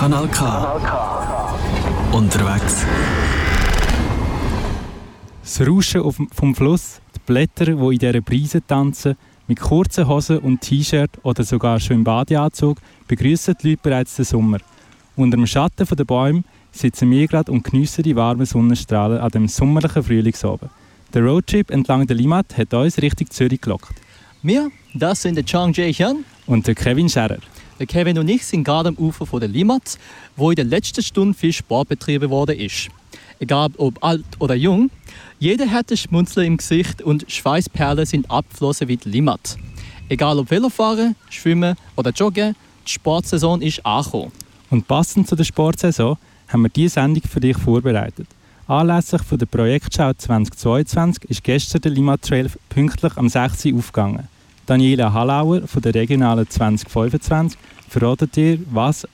Kanal K. Unterwegs. Das Rauschen auf, vom Fluss, die Blätter, die in dieser Brise tanzen, mit kurzen Hosen und T-Shirt oder sogar schon im Badeanzug begrüßen die Leute bereits den Sommer. Unter dem Schatten der Bäume sitzen wir gerade und geniessen die warmen Sonnenstrahlen an dem sommerlichen Frühlingsoben. Der Roadtrip entlang der Limmat hat uns Richtung Zürich gelockt. Wir, das sind der Chang Jae-hyun Und der Kevin Scherer. Der Kevin und ich sind gerade am Ufer von der Limmat, wo in der letzten Stunde viel Sport betrieben worden ist. Egal ob alt oder jung, jeder hat ein Schmunzeln im Gesicht und Schweißperlen sind abgeflossen wie die Limmat. Egal ob Velofahren, Schwimmen oder Joggen, die Sportsaison ist angekommen. Und passend zu der Sportsaison haben wir diese Sendung für dich vorbereitet. Anlässlich von der Projektschau 2022 ist gestern der Lima Trail pünktlich am 6. Uhr aufgegangen. Daniela Hallauer von der Regionalen 2025 verratet dir, was,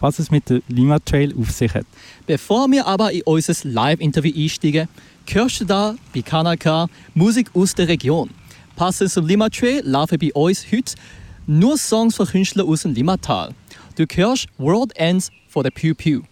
was es mit dem Lima Trail auf sich hat. Bevor wir aber in unser Live-Interview einsteigen, hörst du da bei Kanal K Musik aus der Region. Passend zum Lima Trail laufen bei uns heute nur Songs von Künstlern aus dem Limmatal. Du hörst World Ends von der Pew Pew.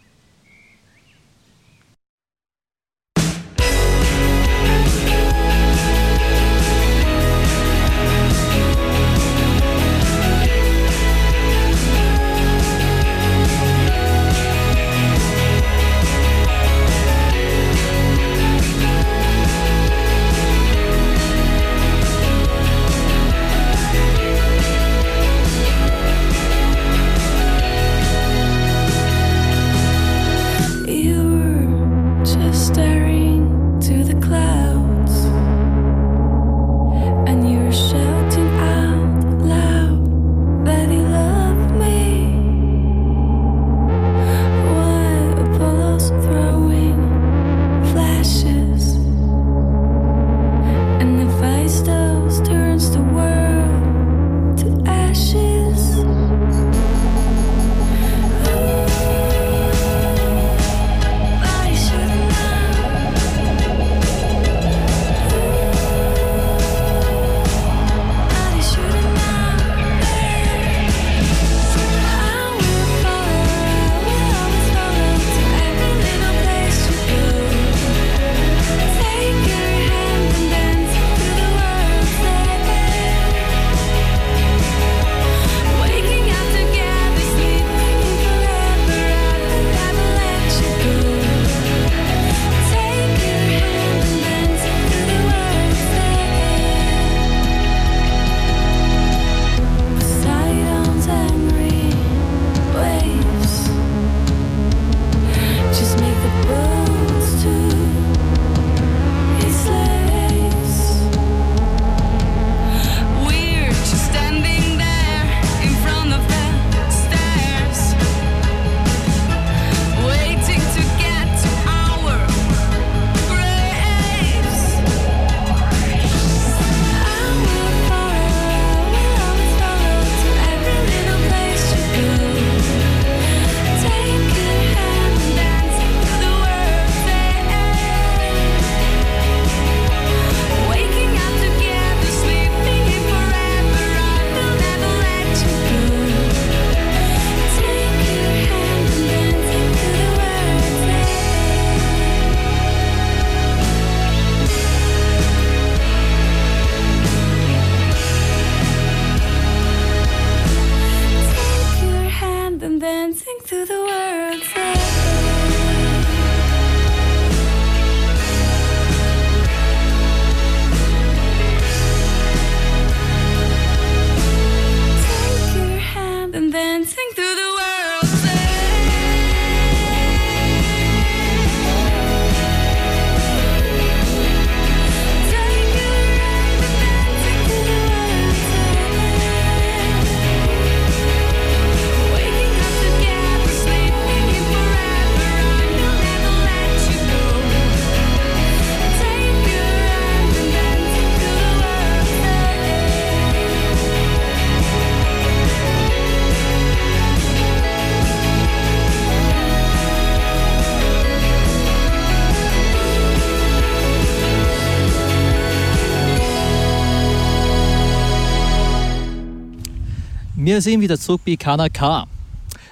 Wir sind wieder zurück bei Kanal K.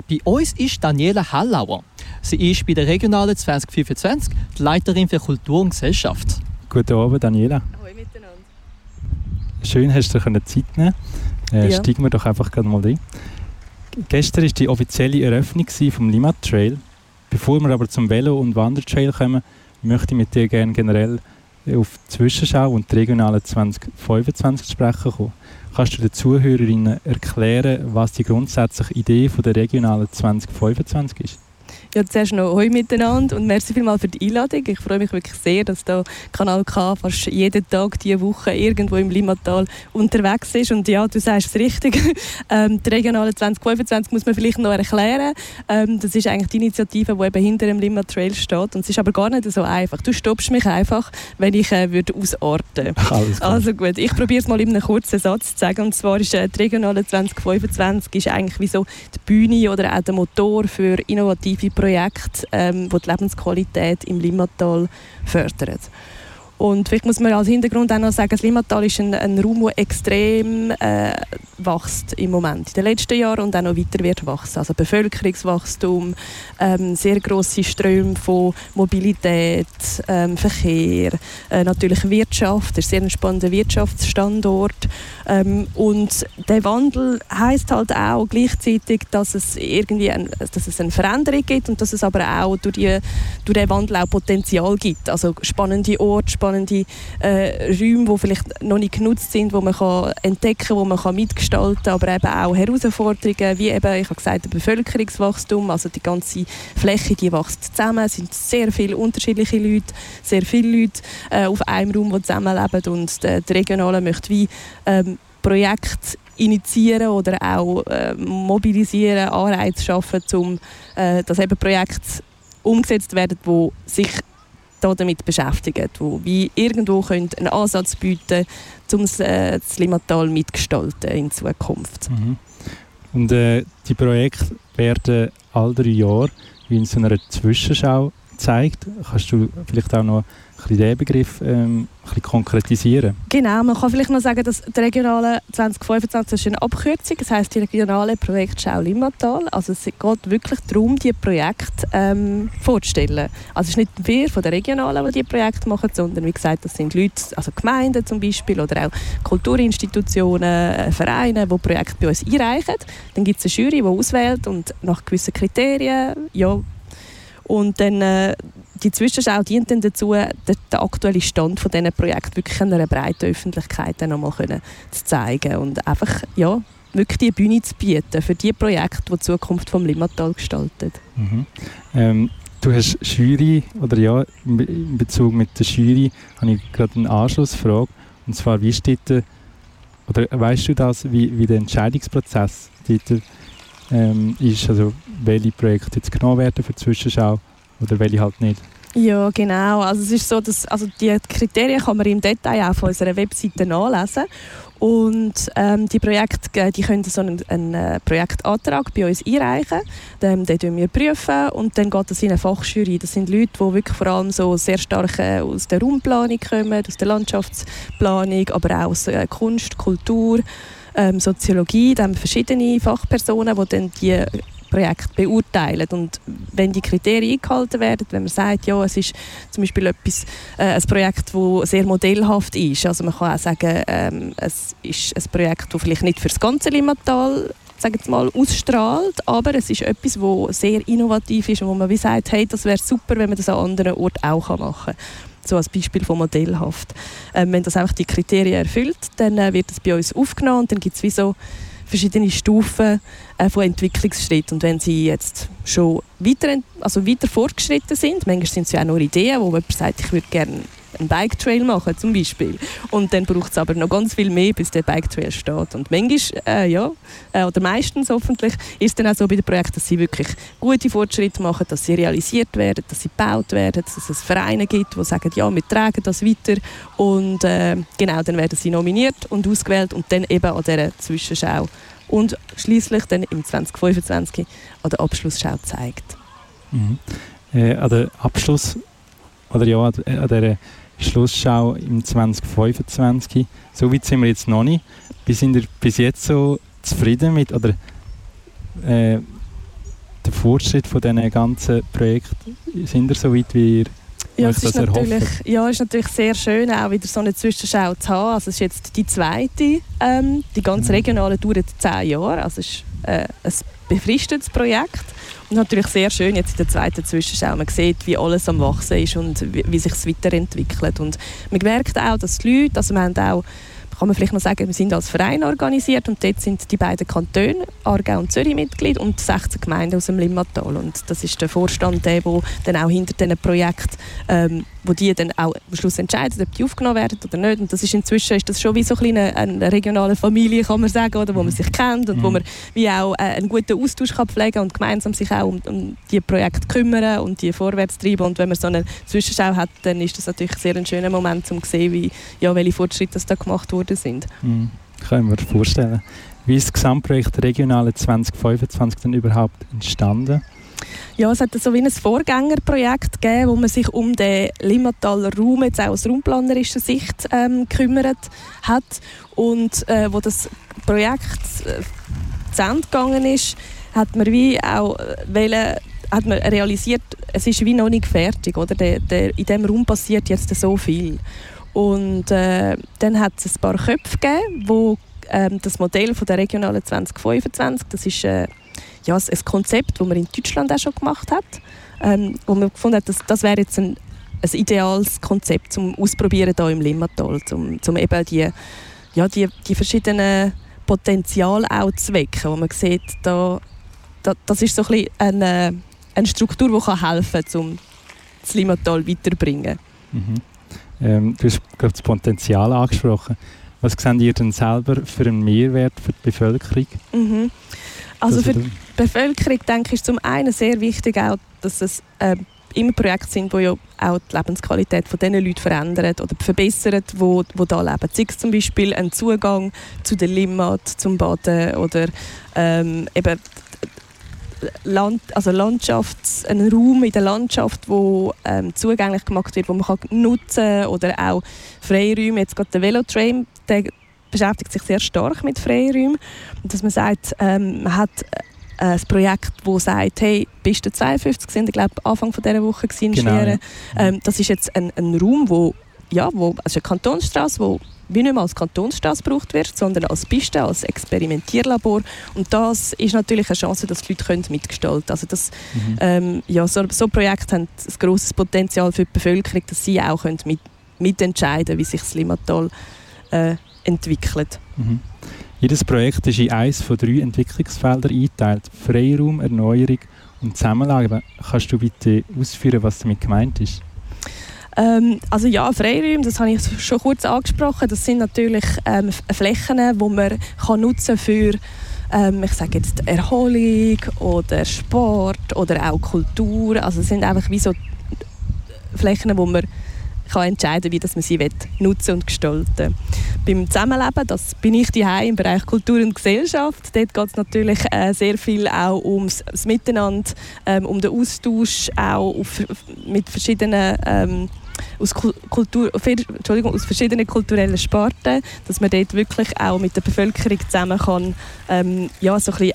Bei uns ist Daniela Hallauer. Sie ist bei der Regionale 2025 die Leiterin für Kultur und Gesellschaft. Guten Abend, Daniela. Hallo miteinander. Schön, hast du dir Zeit nehmen äh, Ja. Steigen wir doch einfach gerade mal rein. Gestern war die offizielle Eröffnung vom Limmat Trail. Bevor wir aber zum Velo- und Wandertrail kommen, möchte ich mit dir gerne generell auf die Zwischenschau und die regionale 2025 zu sprechen kommen. Kannst du den Zuhörerinnen erklären, was die grundsätzliche Idee von der regionalen 2025 ist? Ja, zuerst noch Hoi miteinander und merci vielmals für die Einladung. Ich freue mich wirklich sehr, dass da Kanal K fast jeden Tag diese Woche irgendwo im Limmatal unterwegs ist. Und ja, du sagst es richtig. ähm, die regionale 2025 muss man vielleicht noch erklären. Ähm, das ist eigentlich die Initiative, die eben hinter dem Limmat Trail steht. Und es ist aber gar nicht so einfach. Du stoppst mich einfach, wenn ich äh, würde ausarten klar. Also gut, ich probiere es mal in einem kurzen Satz zu sagen. Und zwar ist äh, die Regionale 2025 ist eigentlich wie so die Bühne oder auch der Motor für innovative Projekte, ähm, die die Lebensqualität im Limmatal fördern. Und vielleicht muss man als Hintergrund auch noch sagen, das Limmatal ist ein, ein Raum, der extrem äh, wächst im Moment. In den letzten Jahren und auch noch weiter wird wachsen. Also Bevölkerungswachstum, ähm, sehr grosse Ströme von Mobilität, ähm, Verkehr, äh, natürlich Wirtschaft, das ist sehr ein spannender Wirtschaftsstandort. Ähm, und der Wandel heißt halt auch gleichzeitig, dass es irgendwie ein, dass es eine Veränderung gibt und dass es aber auch durch, die, durch den Wandel auch Potenzial gibt. Also spannende Orte, spannende äh, Räume, die vielleicht noch nicht genutzt sind, wo man kann entdecken, wo man kann mitgestalten, aber eben auch Herausforderungen, wie eben, ich habe gesagt, der Bevölkerungswachstum, also die ganze Fläche, die wächst zusammen, es sind sehr viele unterschiedliche Leute, sehr viele Leute äh, auf einem Raum, die zusammenleben und der, der Regionale möchte wie ähm, Projekte initiieren oder auch äh, mobilisieren, Anreize schaffen, um äh, dass eben Projekte umgesetzt werden, die sich damit beschäftigen, wo wie irgendwo einen Ansatz bieten, um das, äh, Limmatal mitgestalten in Zukunft. Mhm. Und äh, die Projekte werden alle drei Jahre wie in so einer Zwischenschau gezeigt. Kannst du vielleicht auch noch bisschen den Begriff ähm, bisschen konkretisieren? Genau, man kann vielleicht noch sagen, dass die regionale 2025 ist eine Abkürzung, das heißt die regionale Projektschau Limmatal. Also es geht wirklich darum, die Projekte ähm, vorzustellen. Also es ist nicht wir von der regionalen, die die Projekte machen, sondern wie gesagt, das sind Leute, also Gemeinden zum Beispiel oder auch Kulturinstitutionen, äh, Vereine, die Projekte bei uns einreichen. Dann gibt es eine Jury, die auswählt und nach gewissen Kriterien, ja, und dann äh, die Zwischenschau dient dann dazu, den, den aktuellen Stand von diesen Projekten wirklich einer breiten Öffentlichkeit dann nochmal können zu zeigen und einfach ja, wirklich die Bühne zu bieten für die Projekte, die die Zukunft vom Limmatal gestalten. Mhm. Ähm, du hast Jury, oder ja, in Bezug mit der Jury habe ich gerade eine Anschlussfrage. Und zwar, wie steht der, oder weißt du das, wie, wie der Entscheidungsprozess dort, ähm, ist? Also, welche Projekte jetzt genommen werden für die Zwischenschau oder welche halt nicht? Ja, genau. Also es ist so, dass also die Kriterien kann man im Detail auch auf unserer Webseite nachlesen. Und ähm, die Projekte, äh, die können so einen, einen äh, Projektantrag bei uns einreichen. Den, den prüfen wir prüfen und dann geht das in eine Fachjury. Das sind Leute, die wirklich vor allem so sehr stark äh, aus der Raumplanung kommen, aus der Landschaftsplanung, aber auch aus Kunst, Kultur, ähm, Soziologie. Da haben wir verschiedene Fachpersonen, die dann die Projekt beurteilen. Und wenn die Kriterien eingehalten werden, wenn man sagt, ja, es ist zum Beispiel etwas, äh, ein Projekt, das sehr modellhaft ist, also man kann auch sagen, ähm, es ist ein Projekt, das vielleicht nicht für das ganze Limmatal sagen mal, ausstrahlt, aber es ist etwas, das sehr innovativ ist und wo man wie sagt, hey, das wäre super, wenn man das an anderen Orten auch machen kann. So als Beispiel von modellhaft. Ähm, wenn das einfach die Kriterien erfüllt, dann äh, wird das bei uns aufgenommen und dann gibt es wie so verschiedene Stufen äh, von Entwicklungsschritten. Und wenn sie jetzt schon weiter, also weiter fortgeschritten sind, manchmal sind es ja auch nur Ideen, wo jemand sagt, ich würde gerne einen Bike Trail machen zum Beispiel. Und dann braucht es aber noch ganz viel mehr, bis der Bike Trail steht. Und manchmal, äh, ja, äh, oder meistens hoffentlich, ist es dann auch so bei den Projekten, dass sie wirklich gute Fortschritte machen, dass sie realisiert werden, dass sie gebaut werden, dass es Vereine gibt, die sagen, ja, wir tragen das weiter. Und äh, genau, dann werden sie nominiert und ausgewählt und dann eben an dieser Zwischenschau. Und schließlich dann im 2025 an der Abschlussschau zeigt. Mhm. Äh, an der Abschluss, oder ja, an der- der Schlussschau im 2025, so weit sind wir jetzt noch nicht. Sind ihr bis jetzt so zufrieden mit, oder äh, Fortschritt von diesen ganzen Projekten? Sind ihr so weit, wie ihr Ja, es ist das natürlich, ja, ist natürlich sehr schön, auch wieder so eine Zwischenschau zu haben. Also es ist jetzt die zweite. Ähm, die ganze Mhm. regionale dauert zehn Jahre. Also es ist äh, ein befristetes Projekt. Und natürlich sehr schön jetzt in der zweiten Zwischenschau. Man sieht, wie alles am Wachsen ist und wie, wie sich es weiterentwickelt. Und man merkt auch, dass die Leute, also wir haben auch kann man vielleicht noch sagen, wir sind als Verein organisiert und dort sind die beiden Kantone, Aargau und Zürich Mitglied und 16 Gemeinden aus dem Limmatal. Und das ist der Vorstand, der, der dann auch hinter diesen Projekten, ähm, wo die dann auch am Schluss entscheiden, ob die aufgenommen werden oder nicht. Und das ist inzwischen ist das schon wie so ein eine, eine regionale Familie, kann man sagen, oder, wo man sich kennt und wo Mhm. man wie auch äh, einen guten Austausch kann pflegen und gemeinsam sich auch um, um die Projekte kümmern und die vorwärts treiben. Und wenn man so eine Zwischenschau hat, dann ist das natürlich sehr ein schöner Moment, um zu sehen, wie, ja, welche Fortschritte das da gemacht worden sind. Mhm. Können wir vorstellen. Wie ist das Gesamtprojekt Regionale 2025 denn überhaupt entstanden? Ja, es hat so wie ein Vorgängerprojekt gegeben, wo man sich um den Limmataler Raum jetzt auch aus raumplanerischer Sicht ähm, gekümmert hat und äh, wo das Projekt äh, zu Ende gegangen ist, hat man wie auch äh, wollen, hat man realisiert, es ist wie noch nicht fertig, oder? Der, der, in diesem Raum passiert jetzt so viel. Und äh, dann hat es ein paar Köpfe gegeben, wo ähm, das Modell von der Regionalen 2025, das ist äh, ja, ein Konzept, das man in Deutschland auch schon gemacht hat, ähm, wo man gefunden hat, dass, das wäre jetzt ein, ein ideales Konzept zum Ausprobieren hier im Limmatal, zum, zum eben die, ja, die, die verschiedenen Potenziale auch zu wecken, wo man sieht, da, da, das ist so ein bisschen eine, eine Struktur, die helfen kann, um das Limmatal weiterzubringen. Mhm. Ähm, du hast gerade das Potenzial angesprochen. Was seht ihr denn selber für einen Mehrwert für die Bevölkerung? Mhm. Also für Bevölkerung denke ich, ist zum einen sehr wichtig auch, dass es äh, immer Projekte sind, die ja auch die Lebensqualität von den Leuten verändern oder verbessern, die wo da leben. Sei es zum Beispiel ein Zugang zu der Limmat, zum Baden oder ähm, eben Land, also Landschafts, ein Raum in der Landschaft, wo ähm, zugänglich gemacht wird, wo man kann nutzen oder auch Freiräume. Jetzt gerade der Velotrain, der beschäftigt sich sehr stark mit Freiräumen dass man sagt, ähm, man hat ein Projekt, das sagt, hey, Piste 52 sind, ich glaube, Anfang von dieser Woche in Genau, ja. Ähm, das ist jetzt ein, ein Raum, wo, ja, wo, also eine Kantonsstraße, wo wie nicht mehr als Kantonsstraße gebraucht wird, sondern als Piste, als Experimentierlabor. Und das ist natürlich eine Chance, dass die Leute können mitgestalten können. Also das, Mhm. ähm, ja, so, so Projekte haben ein grosses Potenzial für die Bevölkerung, dass sie auch können mit, mitentscheiden wie sich das Limmatal äh, entwickelt. Mhm. Jedes Projekt ist in eines von drei Entwicklungsfeldern eingeteilt. Freiraum, Erneuerung und Zusammenlage. Kannst du bitte ausführen, was damit gemeint ist? Ähm, also ja, Freiräume, das habe ich schon kurz angesprochen. Das sind natürlich ähm, Flächen, die man kann nutzen für ähm, ich sage jetzt Erholung oder Sport oder auch Kultur. Also es sind einfach wie so Flächen, wo man kann entscheiden, wie das man sie will, nutzen und gestalten. Beim Zusammenleben, das bin ich die im Bereich Kultur und Gesellschaft. Dort geht es natürlich äh, sehr viel auch ums Miteinander, ähm, um den Austausch auch auf, mit verschiedenen ähm, aus, Kul- Kultur, Entschuldigung, aus verschiedenen kulturellen Sparten, dass man dort wirklich auch mit der Bevölkerung zusammen kann, ähm, ja, so ein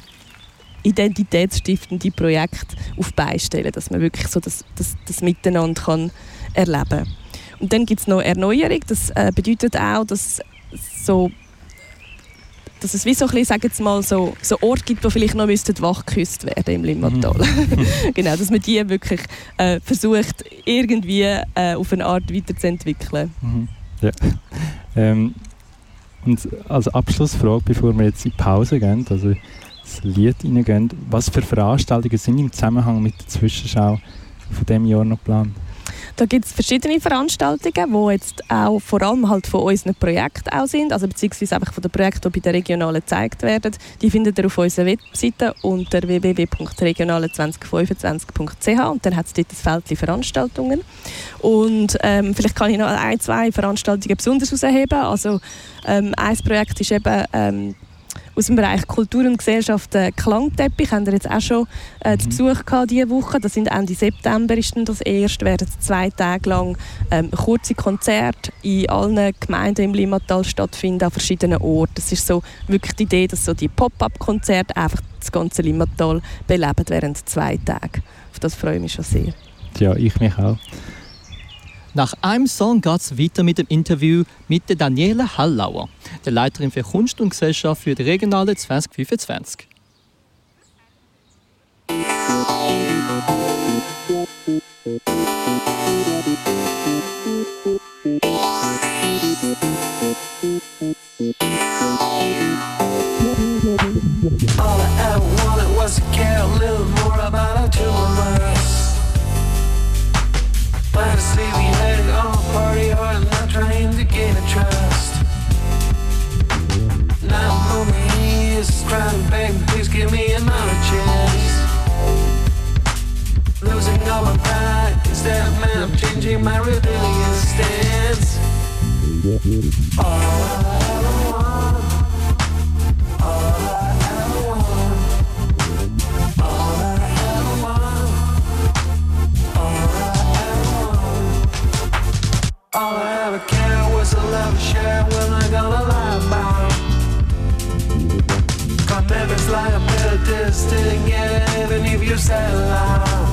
identitätsstiftende Projekte auf die Beine stellen, dass man wirklich so das, das, das Miteinander kann erleben kann. Und dann gibt es noch Erneuerung, das äh, bedeutet auch, dass so dass es wie so ein bisschen, sag jetzt mal, so, so Orte gibt, die vielleicht noch müssten wachgeküsst werden im Limmatal. genau, dass man die wirklich äh, versucht, irgendwie äh, auf eine Art weiterzuentwickeln. Mhm. Ja. Ähm, und als Abschlussfrage, bevor wir jetzt in die Pause gehen, also das Lied reingehen, was für Veranstaltungen sind im Zusammenhang mit der Zwischenschau von diesem Jahr noch geplant? Da gibt es verschiedene Veranstaltungen, die jetzt auch vor allem halt von unseren Projekten auch sind, also beziehungsweise einfach von den Projekten, die bei den Regionalen gezeigt werden. Die findet ihr auf unserer Webseite unter www.regionale2025.ch und dann hat es dort das Feld Veranstaltungen. Und ähm, vielleicht kann ich noch ein, zwei Veranstaltungen besonders herausheben. Also ähm, ein Projekt ist eben ähm, aus dem Bereich Kultur und Gesellschaft äh, Klangteppich. Haben wir jetzt auch schon äh, zu Besuch gehabt diese Woche. Das sind Ende September ist dann das erste. Werden zwei Tage lang ähm, kurze Konzerte in allen Gemeinden im Limmatal stattfinden an verschiedenen Orten. Das ist so wirklich die Idee, dass so die Pop-up-Konzerte einfach das ganze Limmatal beleben während zwei Tagen. Auf das freue ich mich schon sehr. Ja, ich mich auch. Nach einem Song geht es weiter mit dem Interview mit der Daniela Hallauer, der Leiterin für Kunst und Gesellschaft für die Regionale 2025. All my rebellion stands. All I ever want, all I ever want, all I ever want, all I ever want. All I ever care was the love share when I got a lie about. Commitments liabilities didn't get even if you said lie.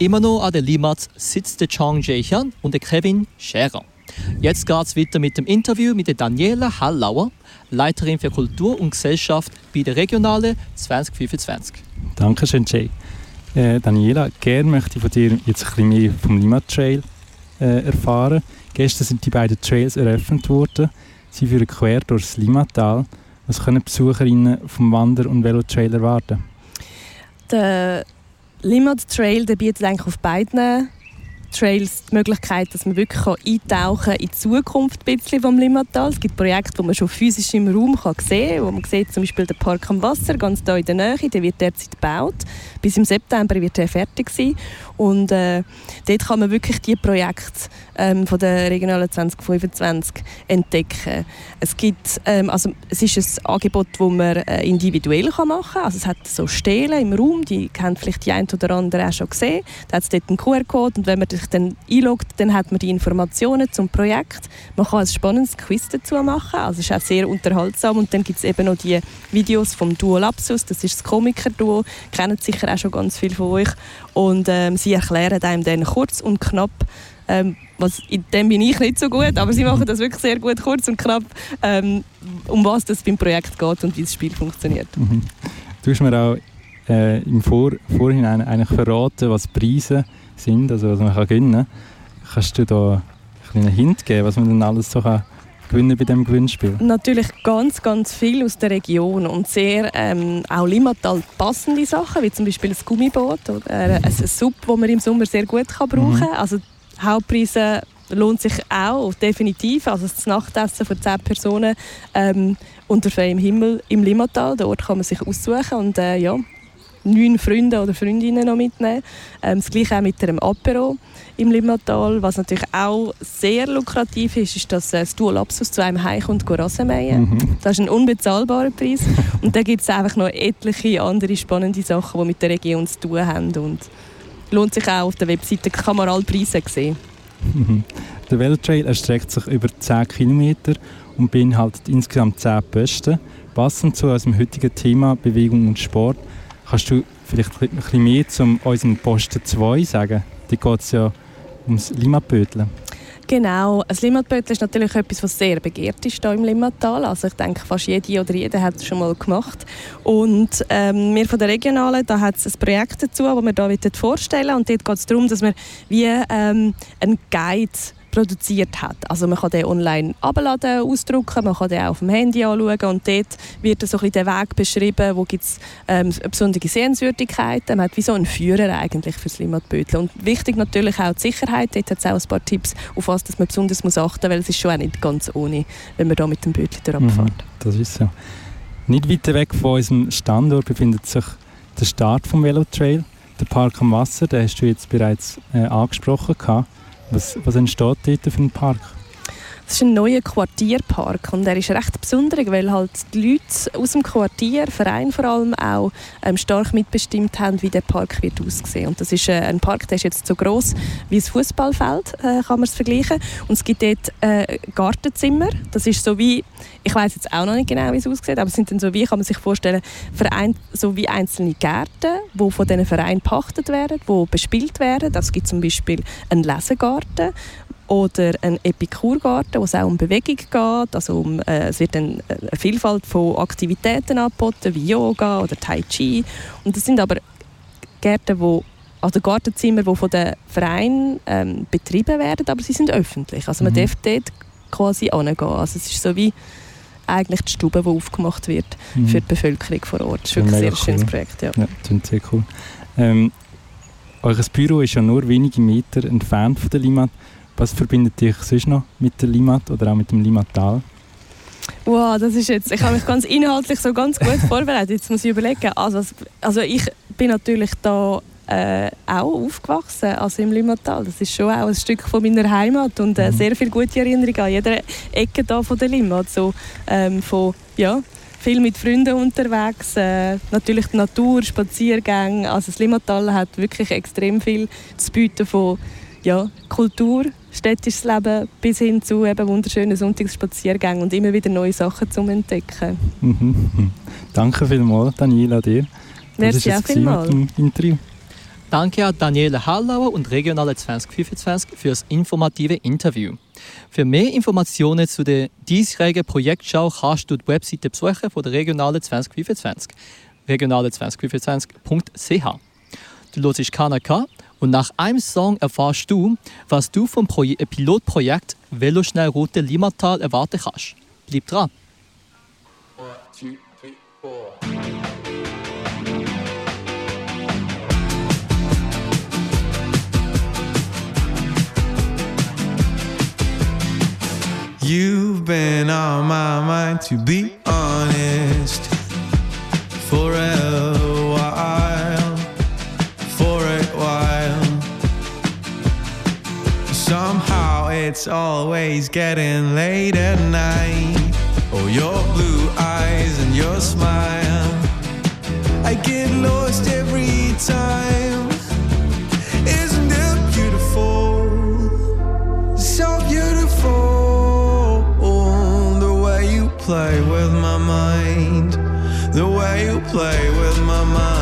Immer noch an der Limatz sitzt der Chang Jae-hyun und der Kevin Scherer. Jetzt geht es weiter mit dem Interview mit der Daniela Hallauer, Leiterin für Kultur und Gesellschaft bei der Regionale 2025. Dankeschön, Jay. Äh, Daniela, gerne möchte ich von dir jetzt ein bisschen mehr vom Lima Trail äh, erfahren. Gestern sind die beiden Trails eröffnet worden. Sie führen quer durchs Limatal. Was können Besucherinnen vom Wander- und Velotrail erwarten? Der Limmat Trail der bietet eigentlich auf beiden Trails die Möglichkeit, dass man wirklich kann eintauchen in die Zukunft ein bisschen vom Limmatal. Es gibt Projekte, die man schon physisch im Raum kann sehen kann. Wo man sieht zum Beispiel den Park am Wasser, ganz hier in der Nähe, der wird derzeit gebaut. Bis im September wird er fertig sein. Und äh, dort kann man wirklich die Projekte ähm, von der Regionalen 2025 entdecken. Es, gibt, ähm, also, es ist ein Angebot, das man äh, individuell kann machen kann. Also, es hat so Stelen im Raum, die haben vielleicht die ein oder andere auch schon gesehen. Da hat es dort einen QR-Code und wenn man sich dann einloggt, dann hat man die Informationen zum Projekt. Man kann ein spannendes Quiz dazu machen, also es ist auch sehr unterhaltsam. Und dann gibt es eben noch die Videos vom Duo Lapsus, das ist das Komiker-Duo, kennen sicher auch schon ganz viele von euch. Und ähm, sie erklären einem dann kurz und knapp, ähm, was, in dem bin ich nicht so gut, aber sie machen das wirklich sehr gut, kurz und knapp, ähm, um was das beim Projekt geht und wie das Spiel funktioniert. Mhm. Du hast mir auch äh, im Vor Vorhinein eigentlich verraten, was Preise sind, also was man kann gewinnen kann. Kannst du da einen kleinen Hint geben, was man dann alles so kann gewinnen bei diesem Gewinnspiel? Natürlich ganz, ganz viel aus der Region und sehr ähm, auch Limmatal passende Sachen, wie zum Beispiel ein Gummiboot oder äh, ein Sub, das man im Sommer sehr gut kann brauchen kann. Also die Hauptpreise lohnt sich auch, definitiv. Also das Nachtessen für 10 Personen ähm, unter freiem Himmel im Limmatal, dort kann man sich aussuchen und äh, ja, neun Freunde oder Freundinnen noch mitnehmen. Ähm, das gleiche auch mit einem Apero im Limmatal. Was natürlich auch sehr lukrativ ist, ist, dass äh, das Duo Lapsus zu einem Heim kommt, Rassenmähen. Mhm. Das ist ein unbezahlbarer Preis. Und da gibt es einfach noch etliche andere spannende Sachen, die mit der Region zu tun haben. Und lohnt sich auch auf der Webseite, kann man alle Preise sehen. Mhm. Der Velotrail erstreckt sich über 10 Kilometer und beinhaltet insgesamt 10 Posten. Passend zu unserem heutigen Thema Bewegung und Sport Kannst du vielleicht ein bisschen mehr zu unserem Posten 2 sagen? Da geht es ja ums Limatbödeln. Genau, ein Limmatbötel ist natürlich etwas, was sehr begehrt ist hier im Limmattal. Also ich denke, fast jede oder jeder hat es schon mal gemacht. Und ähm, wir von der Regionalen, da hat es ein Projekt dazu, das wir hier vorstellen Und dort geht es darum, dass wir wie ähm, einen Guide produziert hat. Also man kann den online abladen, ausdrucken, man kann den auch auf dem Handy anschauen und dort wird so ein der Weg beschrieben, wo gibt es ähm, besondere Sehenswürdigkeiten. Man hat wie so einen Führer eigentlich für das. Und wichtig natürlich auch die Sicherheit. Dort hat es auch ein paar Tipps, auf was dass man besonders muss achten muss, weil es ist schon auch nicht ganz ohne, wenn man da mit dem Bödel durchfährt. Mhm, das ist so. Nicht weit weg von unserem Standort befindet sich der Start vom Velotrail, der Park am Wasser. Den hast du jetzt bereits äh, angesprochen. Gehabt. Was, was entsteht dort für einen Park? Das ist ein neuer Quartierpark und er ist recht besonders, weil halt die Leute aus dem Quartier, Verein vor allem auch, ähm, stark mitbestimmt haben, wie der Park wird aussehen. Und das ist äh, ein Park, der ist jetzt so groß wie ein Fußballfeld, äh, kann man es vergleichen. Und es gibt dort äh, Gartenzimmer. Das ist so wie, ich weiß jetzt auch noch nicht genau, wie es aussieht, aber es sind dann so wie, kann man sich vorstellen, Verein, so wie einzelne Gärten, die von diesen Vereinen gepachtet werden, die bespielt werden. Es gibt zum Beispiel einen Lesegarten oder ein Epikurgarten, wo es auch um Bewegung geht. Also um, äh, es wird dann eine Vielfalt von Aktivitäten angeboten, wie Yoga oder Tai Chi. Und das sind aber Gärten, wo also Gartenzimmer, die von den Vereinen ähm, betrieben werden, aber sie sind öffentlich. Also man Mhm. darf dort quasi hingehen. Also es ist so wie eigentlich die Stube, die aufgemacht wird Mhm. für die Bevölkerung vor Ort. Das ist wirklich ein sehr schönes cool. Projekt. Ja. Ja, das sehr cool. Ähm, eures Büro ist ja nur wenige Meter entfernt von der Limat. Was verbindet dich sonst noch mit der Limat oder auch mit dem Limattal? Wow, das ist jetzt, ich habe mich ganz inhaltlich so ganz gut vorbereitet. Jetzt muss ich überlegen. Also, also ich bin natürlich da äh, auch aufgewachsen, also im Limmatal. Das ist schon auch ein Stück von meiner Heimat und äh, Mhm. sehr viele gute Erinnerungen an jeder Ecke da von der Limmat. So, ähm, von, ja, viel mit Freunden unterwegs, äh, natürlich die Natur, Spaziergänge. Also das Limmatal hat wirklich extrem viel zu bieten von ja, Kultur, städtisches Leben bis hin zu eben wunderschönen Sonntagsspaziergängen und immer wieder neue Sachen zum Entdecken. Mhm. Danke vielmals, Daniela, dir. Das Merci ist auch vielmals. Interview. Danke an Daniela Hallauer und Regionale 2025 für das informative Interview. Für mehr Informationen zu der diesjährigen Projektschau kannst du die Webseite besuchen von der Regionale 2025. regionale2025.ch. Du hörst KNK und nach einem Song erfährst du, was du vom Proje Pilotprojekt Veloschnellroute Limmatal erwarten kannst. Bleib dran! You've been on my mind to be honest it's always getting late at night. Oh, your blue eyes and your smile. I get lost every time. Isn't it beautiful? So beautiful the way you play with my mind, the way you play with my mind.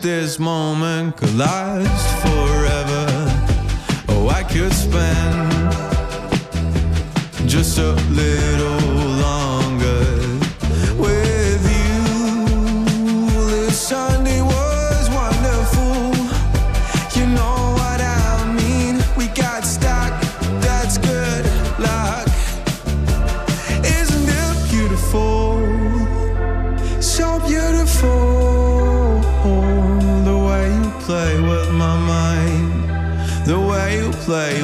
I wish this moment could last forever. Oh, I could spend just a little play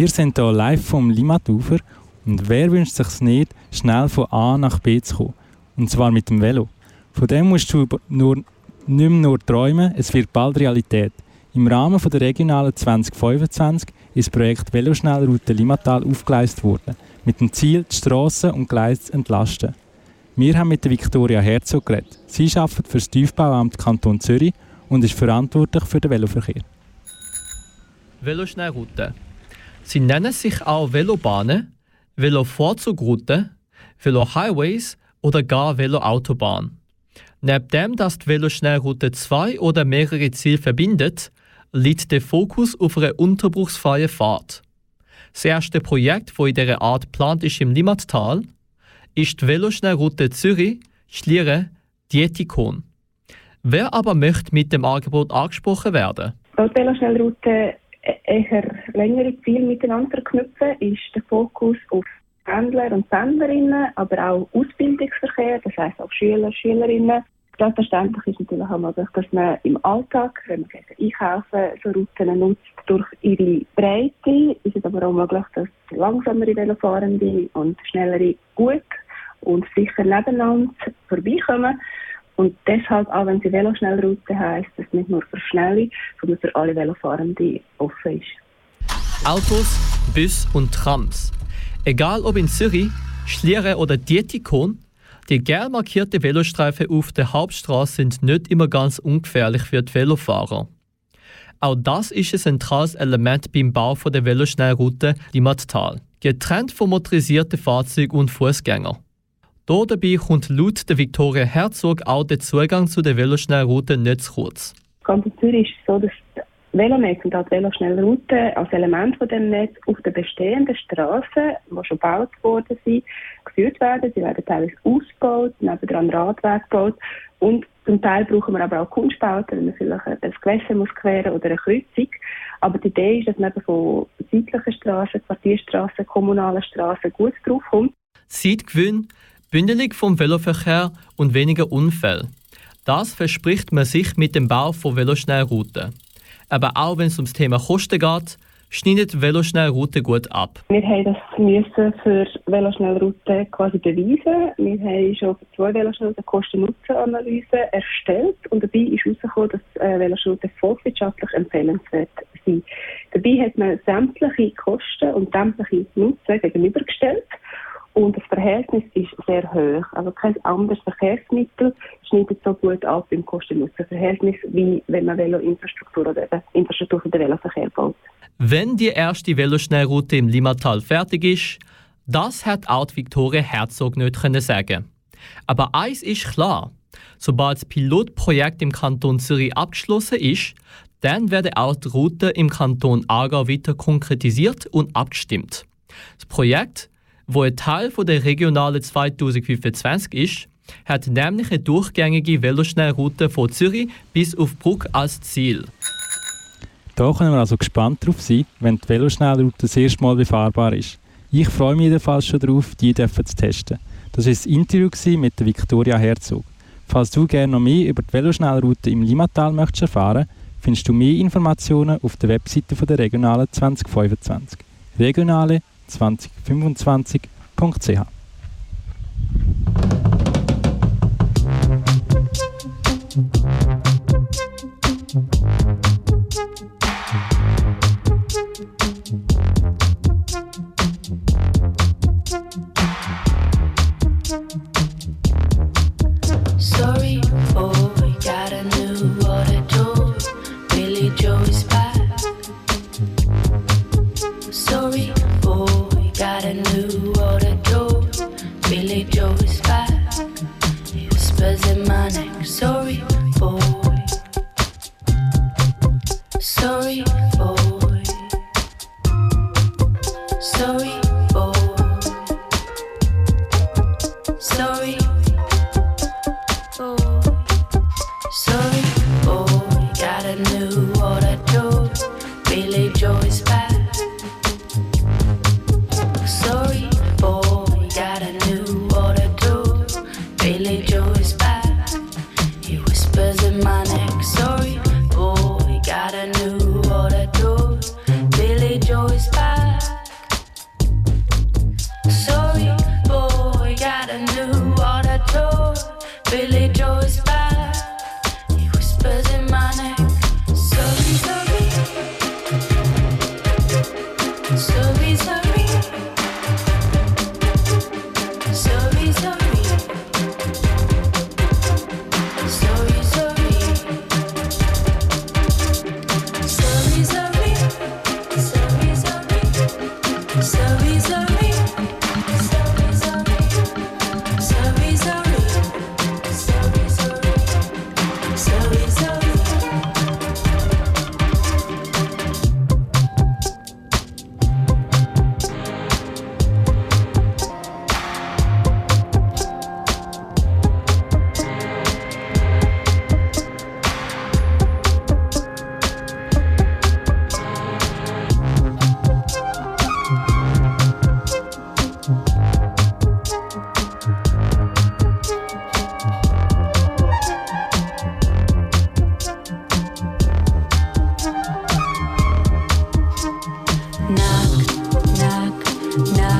Wir sind hier live vom Limatufer und wer wünscht sich nicht, schnell von A nach B zu kommen? Und zwar mit dem Velo. Von dem musst du nur, nicht mehr nur träumen, es wird bald Realität. Im Rahmen der regionalen 2025 ist das Projekt Veloschnellroute Limmatal aufgeleistet worden, mit dem Ziel, die Strassen und Gleise zu entlasten. Wir haben mit Viktoria Herzog geredet. Sie arbeitet für das Tiefbauamt Kanton Zürich und ist verantwortlich für den Veloverkehr. Veloschnellrouten. Sie nennen sich auch Velobahnen, Velovorzugrouten, Velohighways oder gar Veloautobahn. Neben dem, dass die Veloschnellroute zwei oder mehrere Ziele verbindet, liegt der Fokus auf einer unterbruchsfreien Fahrt. Das erste Projekt, das in dieser Art geplant ist im Limmattal, ist die Veloschnellroute Zürich, Schlieren, Dietikon. Wer aber möchte mit dem Angebot angesprochen werden? Weil die Veloschnellroute eher längere Ziele miteinander verknüpfen, ist der Fokus auf Pendler und Pendlerinnen, aber auch Ausbildungsverkehr, das heisst auch Schüler, Schülerinnen. Selbstverständlich ist natürlich auch möglich, dass man im Alltag, wenn man Einkaufen so Routen nutzt, durch ihre Breite ist es aber auch möglich, dass langsamere Velofahrende und schnellere gut und sicher nebeneinander vorbeikommen. Und deshalb, auch wenn sie Veloschnellroute heisst, dass nicht nur für Schnelle, sondern für alle Velofahrende offen ist. Autos, Bus und Trams. Egal ob in Zürich, Schlieren oder Dietikon, die gelb markierten Velostreifen auf der Hauptstraße sind nicht immer ganz ungefährlich für die Velofahrer. Auch das ist ein zentrales Element beim Bau der Veloschnellroute Limmattal, getrennt von motorisierten Fahrzeugen und Fußgängern. Hier dabei kommt laut der Viktoria Herzog auch der Zugang zu der Veloschnellroute nicht zu kurz. Kanton Zürich ist es so, dass das Velonetz und auch die Veloschnellroute als Element von dem Netz auf den bestehenden Straßen, die schon gebaut worden sind, geführt werden. Sie werden teilweise ausgebaut, nebendran Radweg gebaut und zum Teil brauchen wir aber auch Kunstbauten, wenn man vielleicht ein Gewässer muss queren oder eine Kreuzung. Aber die Idee ist, dass man eben von seitlichen Straßen, Quartierstraßen, kommunalen Straßen gut draufkommt. Zeitgewinn, Bündelung vom Veloverkehr und weniger Unfälle. Das verspricht man sich mit dem Bau von Veloschnellrouten. Aber auch wenn es ums Thema Kosten geht, schneidet die Veloschnellroute gut ab. Wir haben das müssen für Veloschnellrouten quasi beweisen. Wir haben schon für zwei Veloschnellrouten Kosten-Nutzen-Analyse erstellt und dabei ist herausgekommen, dass äh, Veloschnellrouten volkswirtschaftlich empfehlenswert sind. Dabei hat man sämtliche Kosten und sämtliche Nutzen gegenübergestellt und das Verhältnis ist sehr hoch. Also kein anderes Verkehrsmittel schneidet so gut ab im Kosten-Nutzen-Verhältnis, wie wenn man Veloinfrastruktur oder eben Infrastruktur für den Veloverkehr baut. Wenn die erste Veloschnellroute im Limmatal fertig ist, das hat auch Viktoria Herzog nicht können sagen. Aber eins ist klar: Sobald das Pilotprojekt im Kanton Zürich abgeschlossen ist, dann werden auch die Routen im Kanton Aargau weiter konkretisiert und abgestimmt. Das Projekt, wo ein Teil der regionalen 2025 ist, hat nämlich eine durchgängige Veloschnellroute von Zürich bis auf Bruck als Ziel. Da können wir also gespannt drauf sein, wenn die Veloschnellroute das erste Mal befahrbar ist. Ich freue mich jedenfalls schon darauf, die zu testen. Das war das Interview mit der Viktoria Herzog. Falls du gerne noch mehr über die Veloschnellroute im Limmatal möchtest erfahren, findest du mehr Informationen auf der Webseite der Regionale 2025. Regionale 2025.ch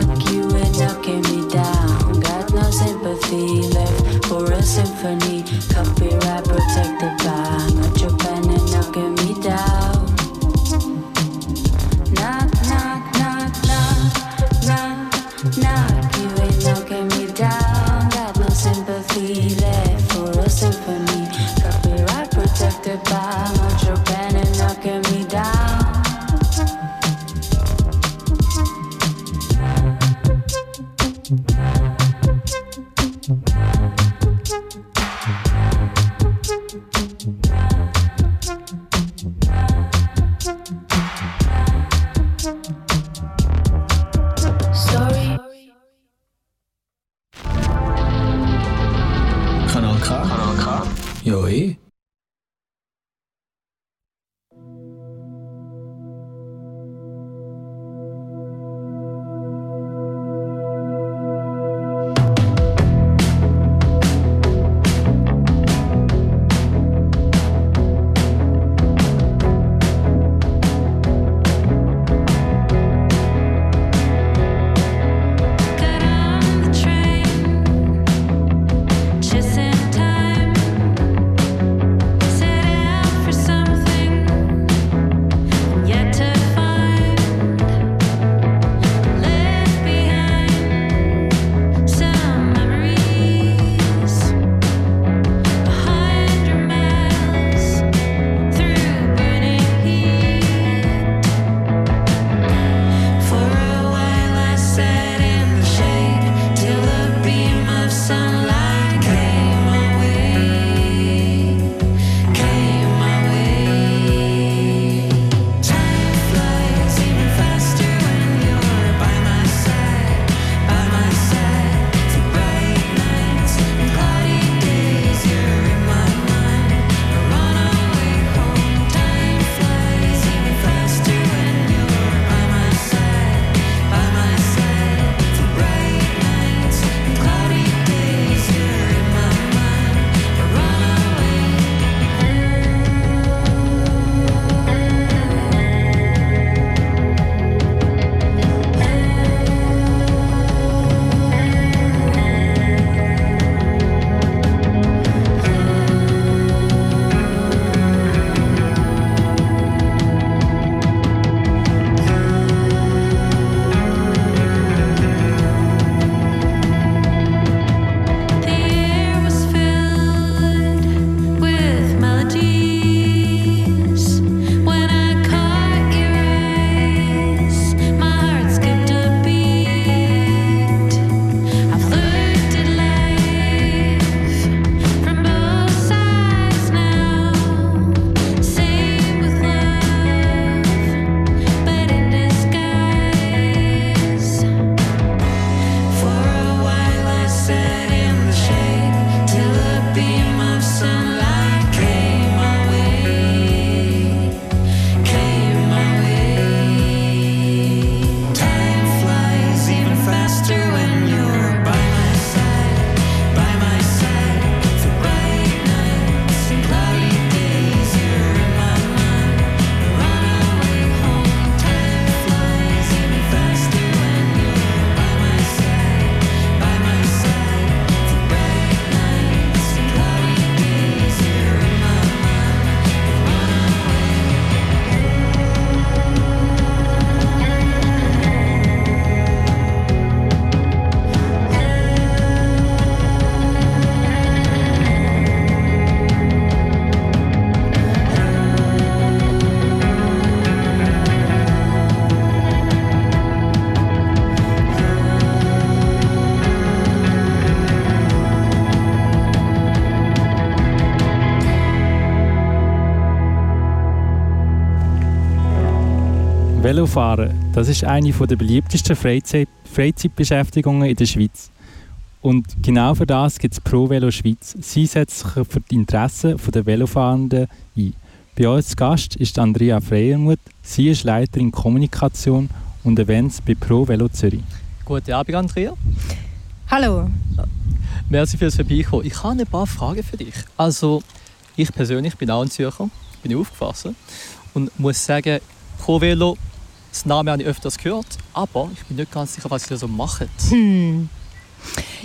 You and knocking me down. Got no sympathy left for a symphony. Velofahren, das ist eine der beliebtesten Freizeit Freizeitbeschäftigungen in der Schweiz. Und genau für das gibt es Pro Velo Schweiz. Sie setzt sich für die Interessen der Velofahrenden ein. Bei uns Gast ist Andrea Freiermuth. Sie ist Leiterin Kommunikation und Events bei Pro Velo Zürich. Guten Abend, Andrea. Hallo. Merci fürs Vorbeikommen. Ich habe ein paar Fragen für dich. Also, ich persönlich bin auch ein Zürcher, bin aufgewachsen und muss sagen, Pro Velo, das Name habe ich öfters gehört, aber ich bin nicht ganz sicher, was ihr so macht. Hm.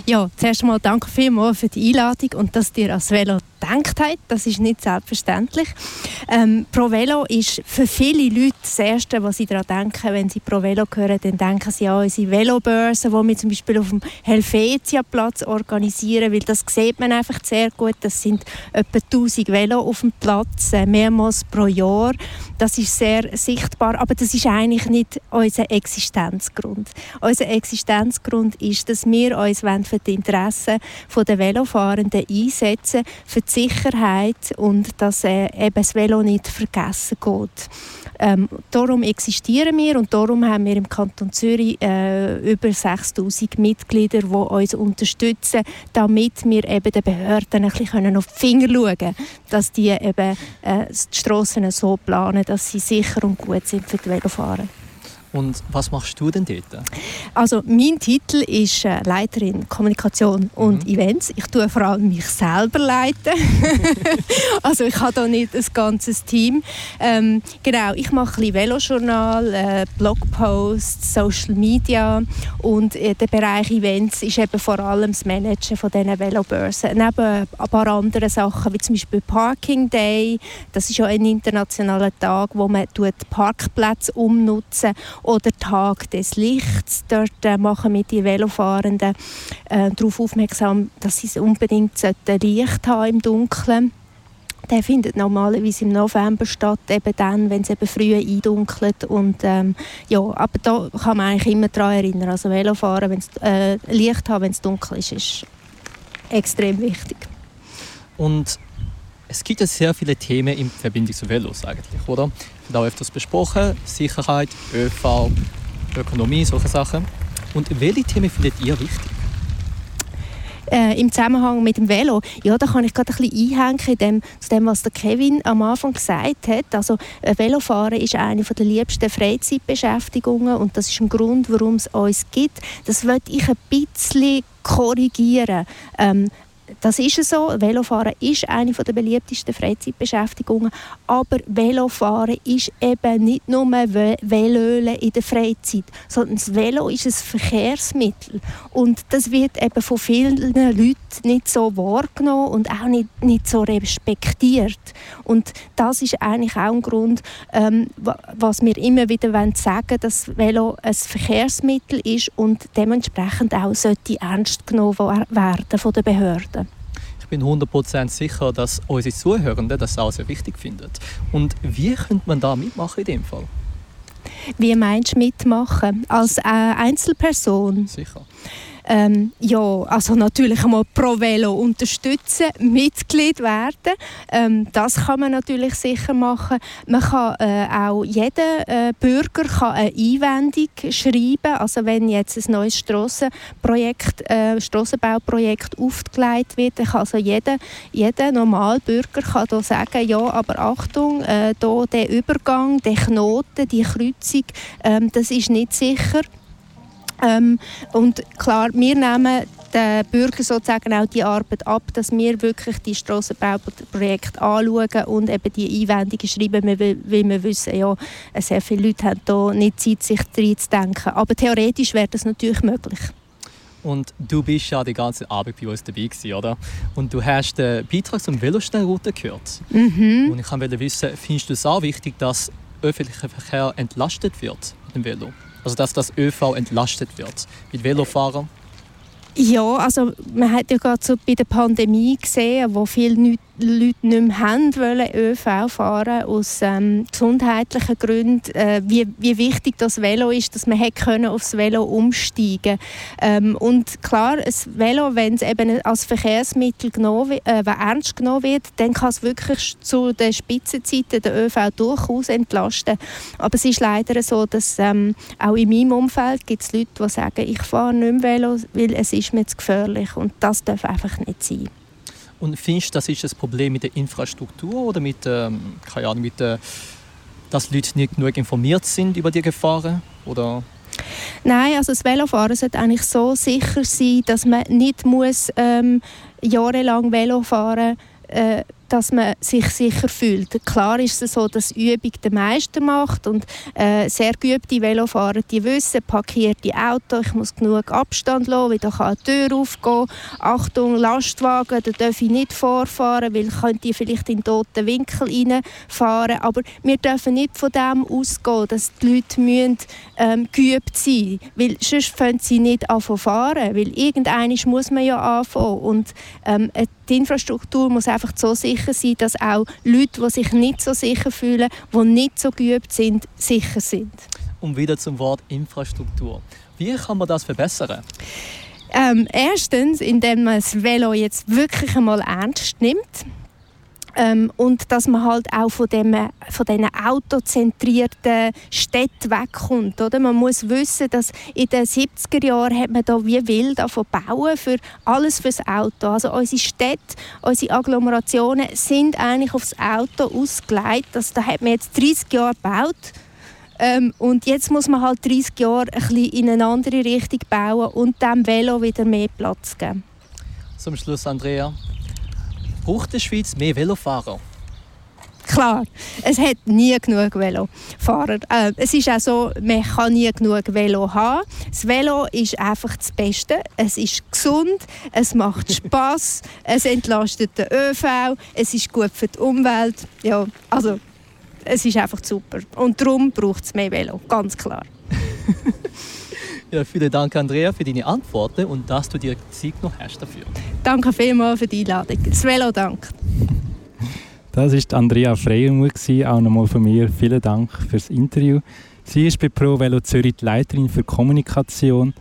Ja, zuerst einmal danke vielmals für die Einladung und dass ihr als Velo gedacht habt. Das ist nicht selbstverständlich. Ähm, Pro Velo ist für viele Leute das Erste, was sie daran denken, wenn sie Pro Velo hören. Dann denken sie an unsere Velobörsen, die wir zum Beispiel auf dem Helvetia-Platz organisieren, weil das sieht man einfach sehr gut. Das sind etwa 1000 Velo auf dem Platz, äh, mehrmals pro Jahr. Das ist sehr sichtbar, aber das ist eigentlich nicht unser Existenzgrund. Unser Existenzgrund ist, dass wir uns für die Interessen der Velofahrenden einsetzen, für die Sicherheit und dass äh, eben das Velo nicht vergessen geht. Ähm, darum existieren wir und darum haben wir im Kanton Zürich äh, über 6000 Mitglieder, die uns unterstützen, damit wir eben den Behörden ein bisschen auf die Finger schauen können, dass die eben äh, die Strassen so planen, dass sie sicher und gut sind für die Velofahrer. Und was machst du denn dort? Also mein Titel ist äh, Leiterin Kommunikation und Mhm. Events. Ich tue vor allem mich selber leiten. also ich habe da nicht ein ganzes Team. Ähm, genau, ich mache ein bisschen Velojournal, äh, Blogposts, Social Media und äh, der Bereich Events ist eben vor allem das Managen von diesen Velobörsen. Neben ein paar anderen Sachen, wie zum Beispiel Parking Day, das ist ja ein internationaler Tag, wo man Parkplätze umnutzen oder Tag des Lichts. Dort äh, machen wir die Velofahrenden äh, darauf aufmerksam, dass sie unbedingt Licht haben im Dunkeln. Der findet normalerweise im November statt, eben dann, wenn es eben früh eindunkelt. Und, ähm, ja, aber da kann man eigentlich immer daran erinnern. Also Velofahren, wenn es äh, Licht haben, wenn es dunkel ist, ist extrem wichtig. Und es gibt ja sehr viele Themen in Verbindung zu Velos eigentlich, oder? Wird auch öfters besprochen. Sicherheit, ÖV, Ökonomie, solche Sachen. Und welche Themen findet ihr wichtig? äh, im Zusammenhang mit dem Velo, ja, da kann ich gerade ein bisschen einhängen in dem, zu dem, was der Kevin am Anfang gesagt hat. Also äh, Velofahren ist eine der liebsten Freizeitbeschäftigungen und das ist ein Grund, warum es uns gibt. Das möchte ich ein bisschen korrigieren. Ähm, das ist es so. Velofahren ist eine der beliebtesten Freizeitbeschäftigungen. Aber Velofahren ist eben nicht nur Ve- Velölen in der Freizeit, sondern das Velo ist ein Verkehrsmittel. Und das wird eben von vielen Leuten nicht so wahrgenommen und auch nicht, nicht so respektiert. Und das ist eigentlich auch ein Grund, ähm, wa- was wir immer wieder wollen sagen dass Velo ein Verkehrsmittel ist und dementsprechend auch sollte ernst genommen werden von den Behörden. Ich bin 100% sicher, dass unsere Zuhörenden das auch sehr wichtig finden. Und wie könnte man da mitmachen in dem Fall? Wie meinst du mitmachen? Als äh, Einzelperson? Sicher. Ähm, ja, also natürlich einmal pro Velo unterstützen, Mitglied werden. Ähm, das kann man natürlich sicher machen. Man kann äh, auch jeder äh, Bürger kann eine Einwendung schreiben. Also wenn jetzt ein neues Strassenprojekt, äh, Strassenbauprojekt aufgelegt wird, dann kann also jeder, jeder Normalbürger kann da sagen, ja, aber Achtung, äh, da der Übergang, der Knoten, die Kreuzung, ähm, das ist nicht sicher. Ähm, und klar, wir nehmen den Bürgern sozusagen auch die Arbeit ab, dass wir wirklich die Strassenbauprojekte anschauen und eben die Einwendungen schreiben, weil wir wissen, ja, sehr viele Leute haben da nicht Zeit, sich reinzudenken. Aber theoretisch wäre das natürlich möglich. Und du bist ja die ganze Abend bei uns dabei gewesen, oder? Und du hast den Beitrag zum Veloschnellroute gehört. Mhm. Und ich wollte wissen, findest du es auch wichtig, dass öffentlicher Verkehr entlastet wird mit dem Velo? Also dass das ÖV entlastet wird mit Velofahrern? Ja, also man hat ja gerade so bei der Pandemie gesehen, wo viele nicht Leute nicht mehr haben wollen, ÖV fahren aus ähm, gesundheitlichen Gründen, äh, wie, wie wichtig das Velo ist, dass man hätte können aufs Velo umsteigen ähm, Und klar, ein Velo, wenn es eben als Verkehrsmittel genommen, äh, ernst genommen wird, dann kann es wirklich zu den Spitzenzeiten der ÖV durchaus entlasten. Aber es ist leider so, dass ähm, auch in meinem Umfeld gibt es Leute, die sagen, ich fahre nicht mehr Velo, weil es ist mir zu gefährlich. Und das darf einfach nicht sein. Und findest du, das ist das Problem mit der Infrastruktur oder mit, ähm, keine Ahnung, mit der, dass Leute nicht genug informiert sind über die Gefahren? Oder Nein, also das Velofahren sollte eigentlich so sicher sein, dass man nicht muss, ähm, jahrelang Velo fahren äh, dass man sich sicher fühlt. Klar ist es so, dass Übung der Meister macht und äh, sehr geübte Velofahrer, die wissen, parkierte Auto, ich muss genug Abstand lassen, weil da kann die Tür aufgehen. Achtung, Lastwagen, da darf ich nicht vorfahren, weil könnte ich vielleicht in den toten Winkel reinfahren. Aber wir dürfen nicht von dem ausgehen, dass die Leute müssen, ähm, geübt sein müssen, weil sonst können sie nicht anfangen fahren, weil irgendwann muss man ja anfangen und ähm, äh, die Infrastruktur muss einfach so sicher sein, dass auch Leute, die sich nicht so sicher fühlen, die nicht so geübt sind, sicher sind. um wieder zum Wort Infrastruktur. Wie kann man das verbessern? Ähm, erstens, indem man das Velo jetzt wirklich einmal ernst nimmt. Ähm, und dass man halt auch von, dem, von diesen autozentrierten Städten wegkommt. Oder? Man muss wissen, dass in den 70er Jahren hat man da wie wild zu bauen für alles fürs Auto. Also unsere Städte, unsere Agglomerationen sind eigentlich aufs Auto ausgelegt. Das, da hat man jetzt 30 Jahre gebaut. Ähm, und jetzt muss man halt 30 Jahre ein bisschen in eine andere Richtung bauen und dem Velo wieder mehr Platz geben. Zum Schluss, Andrea. Braucht die Schweiz mehr Velofahrer? Klar, es hat nie genug Velofahrer. Äh, es ist auch so, man kann nie genug Velo haben. Das Velo ist einfach das Beste. Es ist gesund, es macht Spaß, es entlastet den ÖV, es ist gut für die Umwelt. Ja, also es ist einfach super. Und darum braucht es mehr Velo, ganz klar. Ja, vielen Dank, Andrea, für deine Antworten und dass du dir Zeit noch hast dafür. Danke vielmals für die Einladung. Das Velo dankt. Das war Andrea gewesen. auch nochmal von mir. Vielen Dank fürs Interview. Sie ist bei Pro Velo Zürich die Leiterin für Kommunikation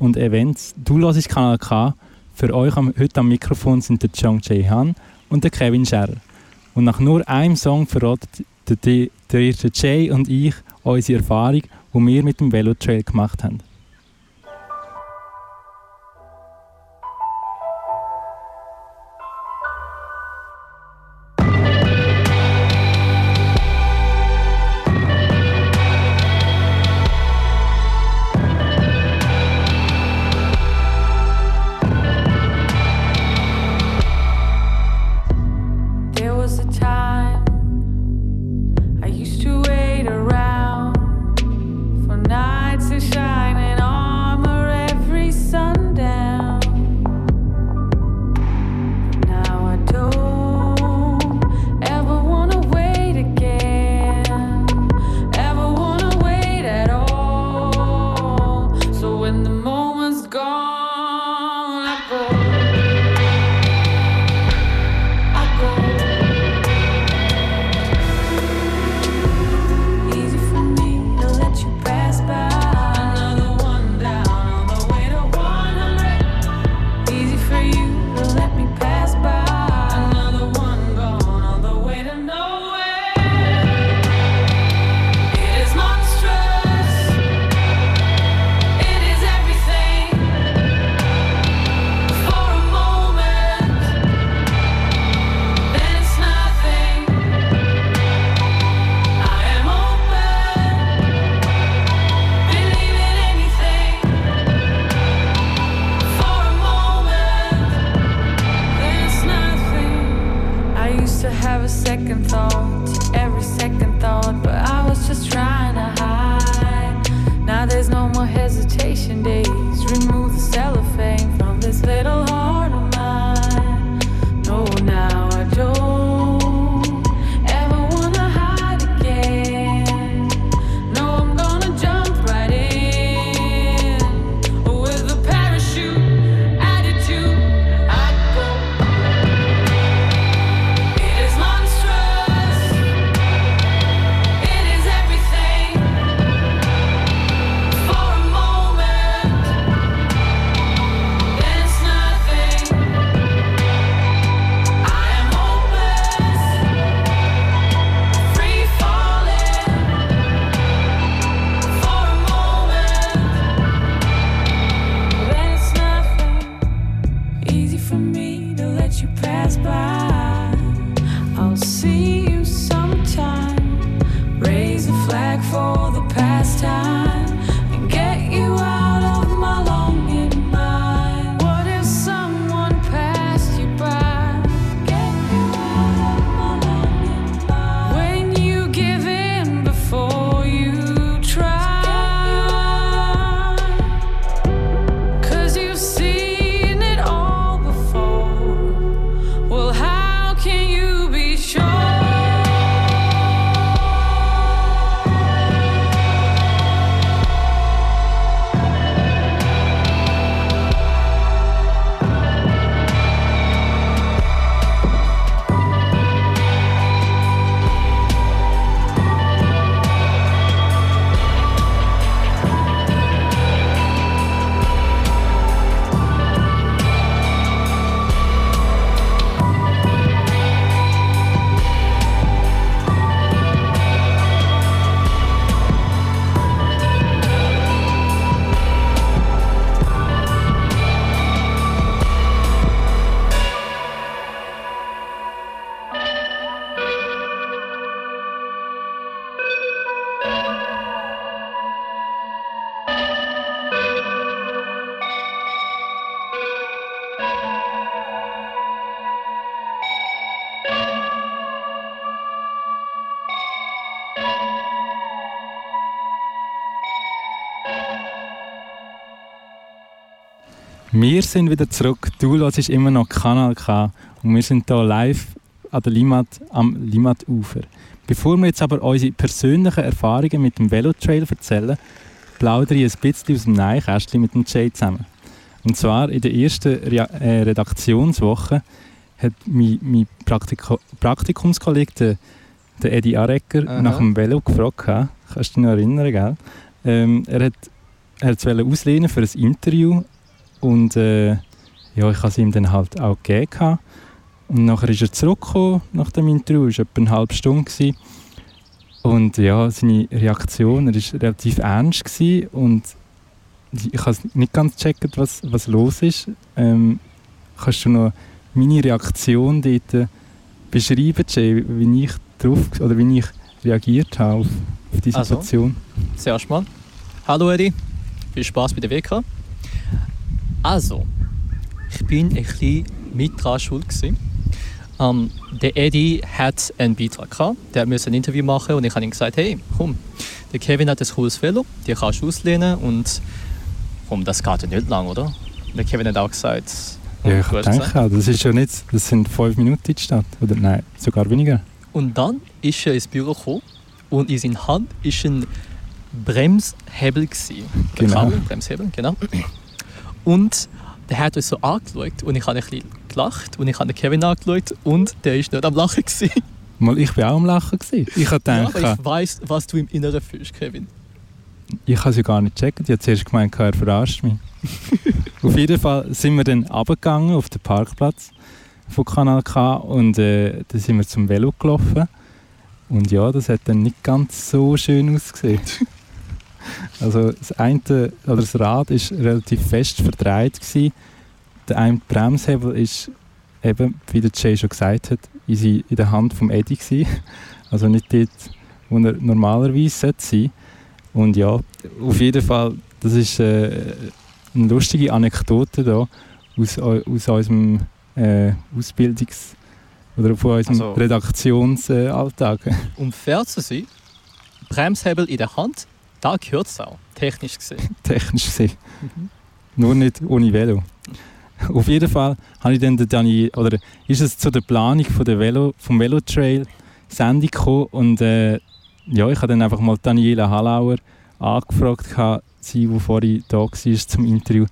und Events. Du hörst Kanal K. Für euch am, heute am Mikrofon sind der Chong Jae Han und der Kevin Scherrer. Und nach nur einem Song verraten der, der, der, der Jay und ich unsere Erfahrung, die wir mit dem Velotrail gemacht haben. Wir sind wieder zurück. Du hörst immer noch Kanal K und wir sind hier live an der Limat, am Limatufer. Bevor wir jetzt aber unsere persönlichen Erfahrungen mit dem Velotrail erzählen, plaudere ich ein bisschen aus dem Neinkästchen mit dem Jay zusammen. Und zwar in der ersten Rea äh, Redaktionswoche hat mein, mein Praktiko Praktikumskollege, der, der Eddie Arecker, Aha. nach dem Velo gefragt. Kannst du dich noch erinnern, gell? Ähm, er hat er es auslehnen für ein Interview und äh, ja, ich habe es ihm dann halt auch gegeben. Und nachher ist er zurückgekommen nach dem Interview, es war etwa eine halbe Stunde. Gewesen. Und ja, seine Reaktion, er war relativ ernst gewesen und ich habe nicht ganz gecheckt, was, was los ist. Ähm, kannst du noch meine Reaktion dort beschreiben, Jay, wie ich drauf oder wie ich reagiert habe auf, auf die Also? Situation? Zuerst mal. Hallo Eddie, viel Spaß bei der WK. Also, ich bin ein bisschen mit dran schuld. gewesen. Ähm, der Eddie hat einen Beitrag gehabt, der musste ein Interview machen und ich habe ihm gesagt, hey, komm, der Kevin hat ein cooles Velo, die kannst du auslehnen und komm, das geht ja nicht lang, oder? Der Kevin hat auch gesagt, Ja, ich du hast denke auch, das ist ja nicht, das sind fünf Minuten Stadt. Oder nein, sogar weniger. Und dann ist er ins Büro gekommen und in seiner Hand ist ein Bremshebel. Gewesen. Genau. Kabel, Bremshebel, genau. Und der hat uns so angeschaut und ich habe ein bisschen gelacht und ich habe den Kevin angeschaut und der ist nicht am Lachen. Gewesen. Mal, ich war auch am Lachen. Gewesen. Ich habe Ja, gedacht, aber ich weiß, was du im Inneren fühlst, Kevin. ich habe es ja gar nicht gecheckt. Ich habe zuerst gemeint, er verarscht mich. auf jeden Fall sind wir dann runtergegangen auf den Parkplatz von Kanal K und äh, dann sind wir zum Velo gelaufen. Und ja, das hat dann nicht ganz so schön ausgesehen. also das eine, oder das Rad ist relativ fest verdreht gewesen. Der eine Bremshebel ist eben, wie der Jay schon gesagt hat, in, der Hand vom Eddie gewesen. Also nicht dort, wo er normalerweise sollte sein Und ja, auf jeden Fall, das ist äh, eine lustige Anekdote da aus, aus unserem äh, Ausbildungs- oder von unserem Also- Redaktionsalltag. Um fair zu sein, Bremshebel in der Hand, da gehört es auch, technisch gesehen. technisch gesehen. Nur nicht ohne Velo. Auf jeden Fall habe ich dann Dani, oder ist es zu der Planung von der Velo, vom Velotrail Sendung gekommen und äh, ja, ich habe dann einfach mal Daniela Hallauer angefragt, sie, die vorhin da war zum Interview.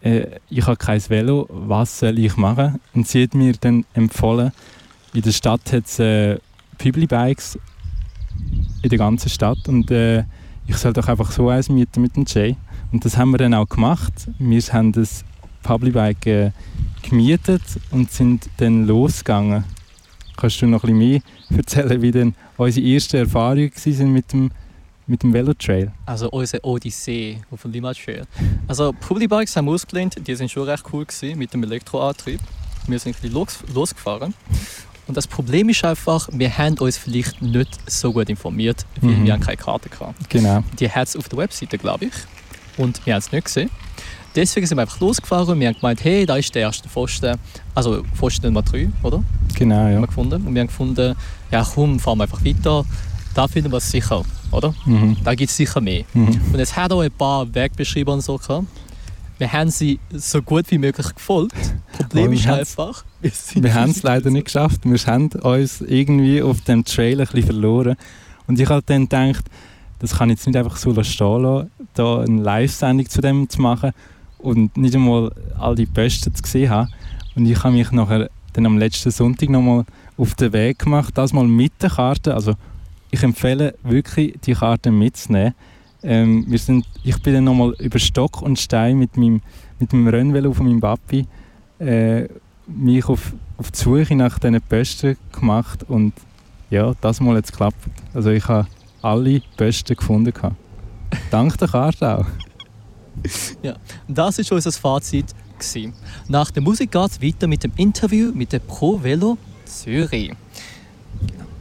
Äh, ich habe kein Velo, was soll ich machen? Und sie hat mir dann empfohlen, in der Stadt hat es äh, Publibikes in der ganzen Stadt und äh, ich soll doch einfach so eins mieten mit dem Jay. Und das haben wir dann auch gemacht. Wir haben das Publibike äh, gemietet und sind dann losgegangen. Kannst du noch ein bisschen mehr erzählen, wie denn unsere ersten Erfahrungen waren mit dem mit dem Velotrail? Also unsere Odyssee auf dem Limmat Trail. Also Publibikes haben wir ausgelehnt, die sind schon recht cool gewesen, mit dem Elektroantrieb. Wir sind ein bisschen los, losgefahren. Und das Problem ist einfach, wir haben uns vielleicht nicht so gut informiert, weil Mhm. wir haben keine Karte gehabt. Genau. Die hat es auf der Webseite, glaube ich. Und wir haben es nicht gesehen. Deswegen sind wir einfach losgefahren und wir haben gemeint, hey, da ist der erste Pfosten, also Pfosten Nummer 3, oder? Genau, Haben ja. wir gefunden. Und wir haben gefunden, ja komm, fahren wir einfach weiter. Da finden wir es sicher, oder? Mhm. Da gibt es sicher mehr. Mhm. Und es hat auch ein paar Wegbeschreiber und so gehabt. Wir haben sie so gut wie möglich gefolgt. Problem Aber wir ist einfach, wir, haben es leider nicht geschafft. Wir haben uns irgendwie auf dem Trail ein bisschen verloren. Und ich habe dann gedacht, das kann ich jetzt nicht einfach so stehen lassen, da eine Live-Sendung zu dem zu machen und nicht einmal all die Besten zu sehen haben. Und ich habe mich nachher dann am letzten Sonntag nochmal auf den Weg gemacht, das mal mit der Karte. Also ich empfehle wirklich, die Karte mitzunehmen. Ähm, wir sind, ich bin dann nochmal über Stock und Stein mit meinem, mit dem Rennvelo von meinem Papi äh, mich auf, auf die Suche nach diesen Besten gemacht und ja, das mal jetzt geklappt. Also ich habe alle Besten gefunden. gehabt. Dank der Karte auch. Das ist unser Fazit. Gewesen. Nach der Musik geht es weiter mit dem Interview mit der Pro Velo Zürich. Thank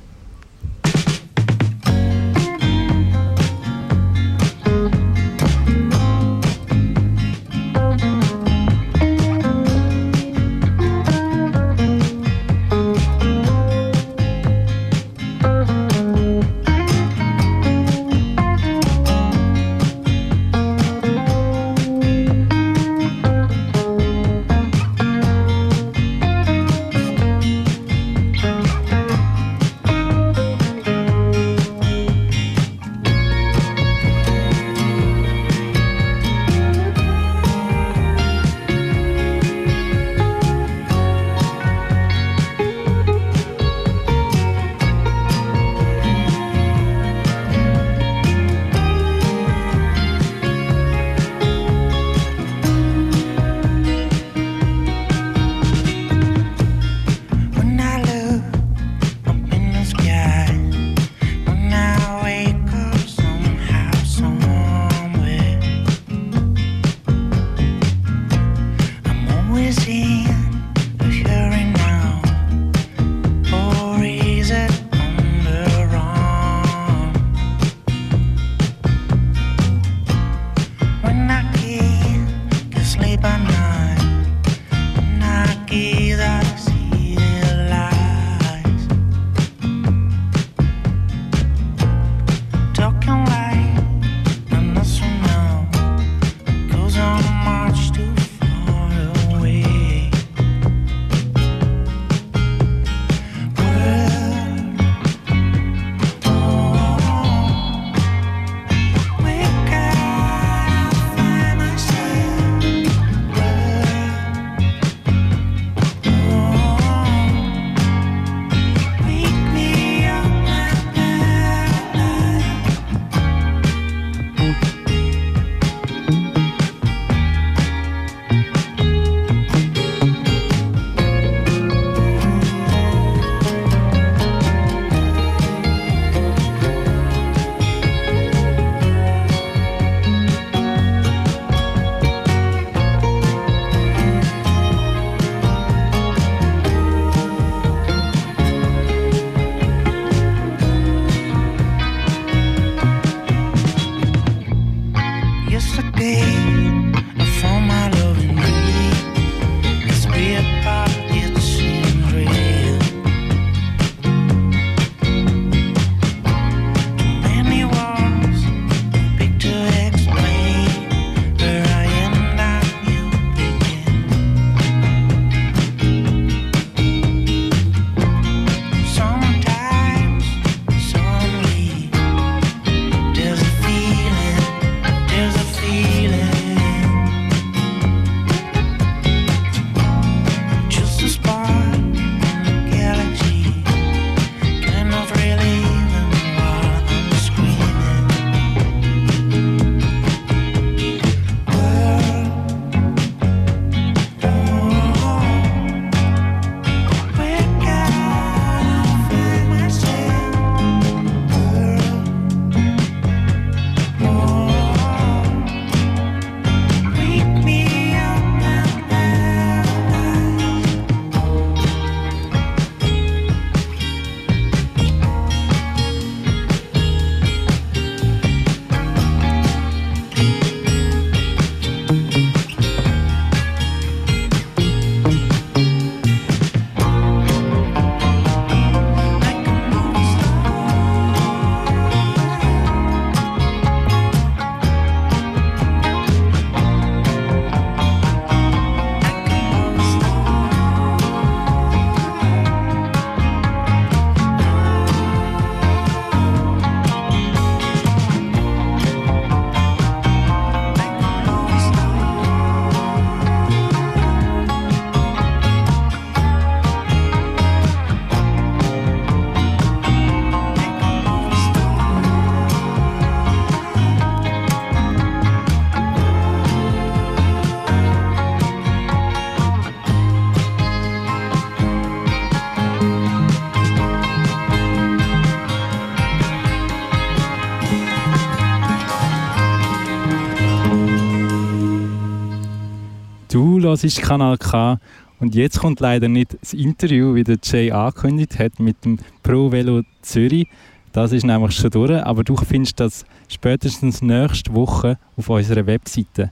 hörst Kanal K und jetzt kommt leider nicht das Interview, wie der Jay angekündigt hat mit dem Pro Velo Zürich. Das ist nämlich schon durch, aber du findest das spätestens nächste Woche auf unserer Webseite.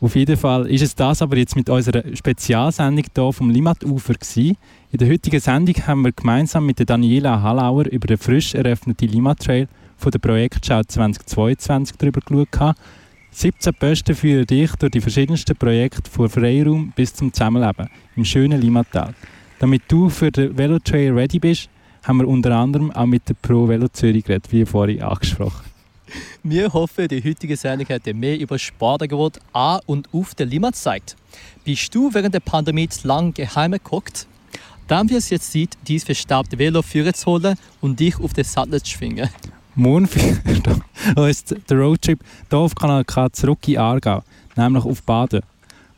Auf jeden Fall ist es das aber jetzt mit unserer Spezialsendung hier vom Limatufer. In der heutigen Sendung haben wir gemeinsam mit Daniela Hallauer über den frisch eröffneten Limatrail von der Projektschau 2022 darüber geschaut. 17 Posten führen dich durch die verschiedensten Projekte von Freiraum bis zum Zusammenleben im schönen Limatal. Damit du für den Velotrail ready bist, haben wir unter anderem auch mit der Pro Velo Zürich geredet, wie vorhin angesprochen. Wir hoffen, die heutige Sendung hat dir mehr über Sportangebot an und auf der Limmat zeigt. Bist du während der Pandemie zu lang geheim geguckt? Dann wird es jetzt Zeit, dieses verstaubte Velo zu holen und dich auf den Sattel zu schwingen. Morgen führt uns der Roadtrip hier auf Kanal K zurück in Aargau, nämlich auf Baden.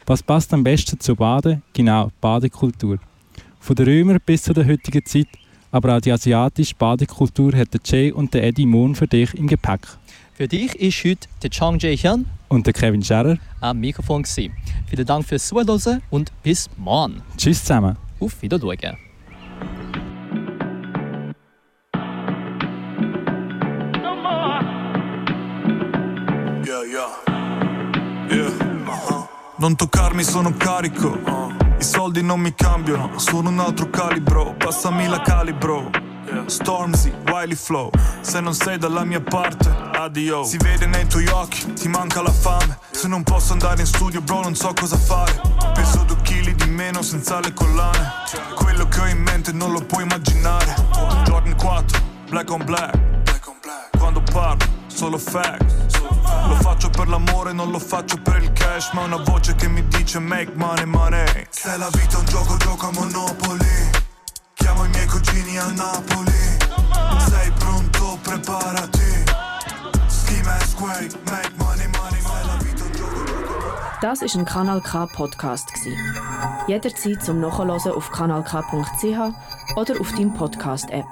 Was passt am besten zu Baden? Genau, Badekultur. Von den Römern bis zu der heutigen Zeit, aber auch die asiatische Badekultur hat der Jay und der Eddie Mohn für dich im Gepäck. Für dich ist heute der Chang Jae-hyun Und der Kevin Scherer. am Mikrofon. Gewesen. Vielen Dank fürs Zuhören und bis morgen. Tschüss zusammen. Auf Wiedersehen. Non toccarmi, sono carico. I soldi non mi cambiano, sono un altro calibro. Passami la calibro. Stormzy, Wiley Flow. Se non sei dalla mia parte, addio. Si vede nei tuoi occhi, ti manca la fame. Se non posso andare in studio, bro, non so cosa fare. Peso due chili di meno senza le collane. Quello che ho in mente non lo puoi immaginare. Jordan 4, black on black. Quando parlo, solo facts. Lo faccio per l'amore, non lo faccio per il cash. Ma una voce che mi dice make money, money. Se la vita è un gioco, gioco a Monopoli. Chiamo i miei cugini a Napoli. Sei pronto, preparati. Ski mask way, make money, money. Se la vita è un gioco, gioco. Das ist ein Kanal K Podcast gsi. Jederzeit zum Nachhören auf kanalk.ch oder auf deinem Podcast App.